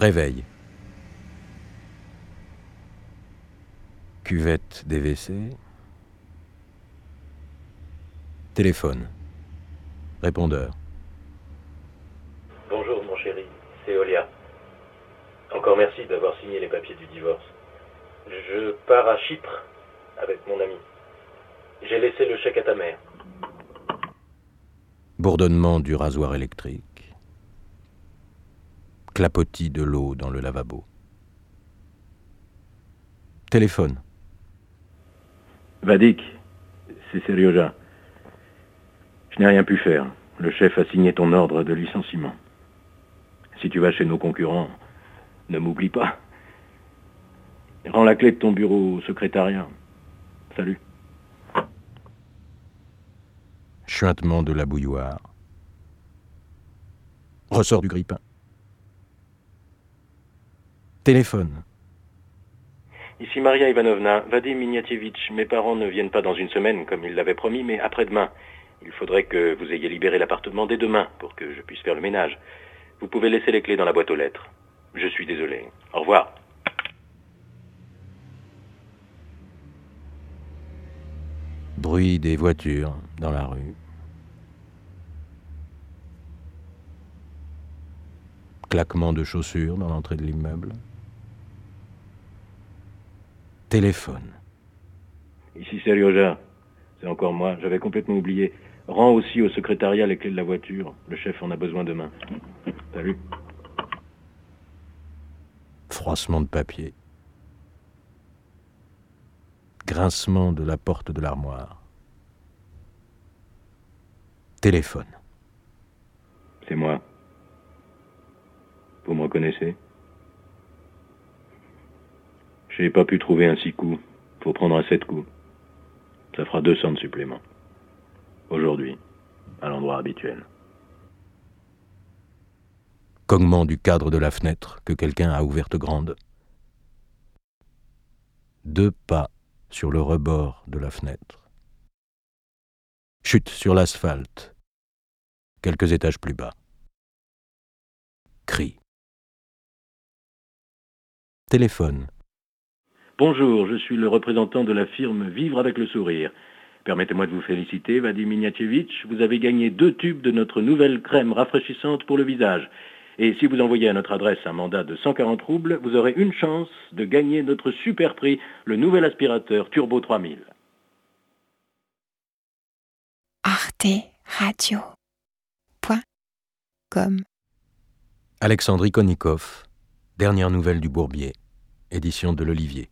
Réveil. Cuvette des WC. Téléphone. Répondeur. Bonjour mon chéri, c'est Olia. Encore merci d'avoir signé les papiers du divorce. Je pars à Chypre avec mon ami. J'ai laissé le chèque à ta mère. Bourdonnement du rasoir électrique. Clapotis de l'eau dans le lavabo. Téléphone. Vadik, c'est Serioja. Je n'ai rien pu faire. Le chef a signé ton ordre de licenciement. Si tu vas chez nos concurrents, ne m'oublie pas. Rends la clé de ton bureau au secrétariat. Salut. Chuintement de la bouilloire. Ressort du grippin. Téléphone. Ici Maria Ivanovna, Vadim Mignatievitch. Mes parents ne viennent pas dans une semaine comme ils l'avaient promis, mais après-demain. Il faudrait que vous ayez libéré l'appartement dès demain pour que je puisse faire le ménage. Vous pouvez laisser les clés dans la boîte aux lettres. Je suis désolé. Au revoir. Bruit des voitures dans la rue. Claquement de chaussures dans l'entrée de l'immeuble. Téléphone. Ici Serioja. C'est encore moi. J'avais complètement oublié. Rends aussi au secrétariat les clés de la voiture. Le chef en a besoin demain. Salut. Froissement de papier. Grincement de la porte de l'armoire. Téléphone. C'est moi. Vous me reconnaissez? J'ai pas pu trouver un six coups. Faut prendre un sept coups. Ça fera 200 de supplément. Aujourd'hui, à l'endroit habituel. Cognement du cadre de la fenêtre que quelqu'un a ouverte grande. Deux pas sur le rebord de la fenêtre. Chute sur l'asphalte, quelques étages plus bas. Cri. Téléphone. Bonjour, je suis le représentant de la firme Vivre avec le sourire. Permettez-moi de vous féliciter, Vadim Mignatievitch. Vous avez gagné deux tubes de notre nouvelle crème rafraîchissante pour le visage. Et si vous envoyez à notre adresse un mandat de 140 roubles, vous aurez une chance de gagner notre super prix, le nouvel aspirateur Turbo 3000. Arte Radio. Point. Com. Alexandrie Konikov, dernière nouvelle du Bourbier, édition de l'Olivier.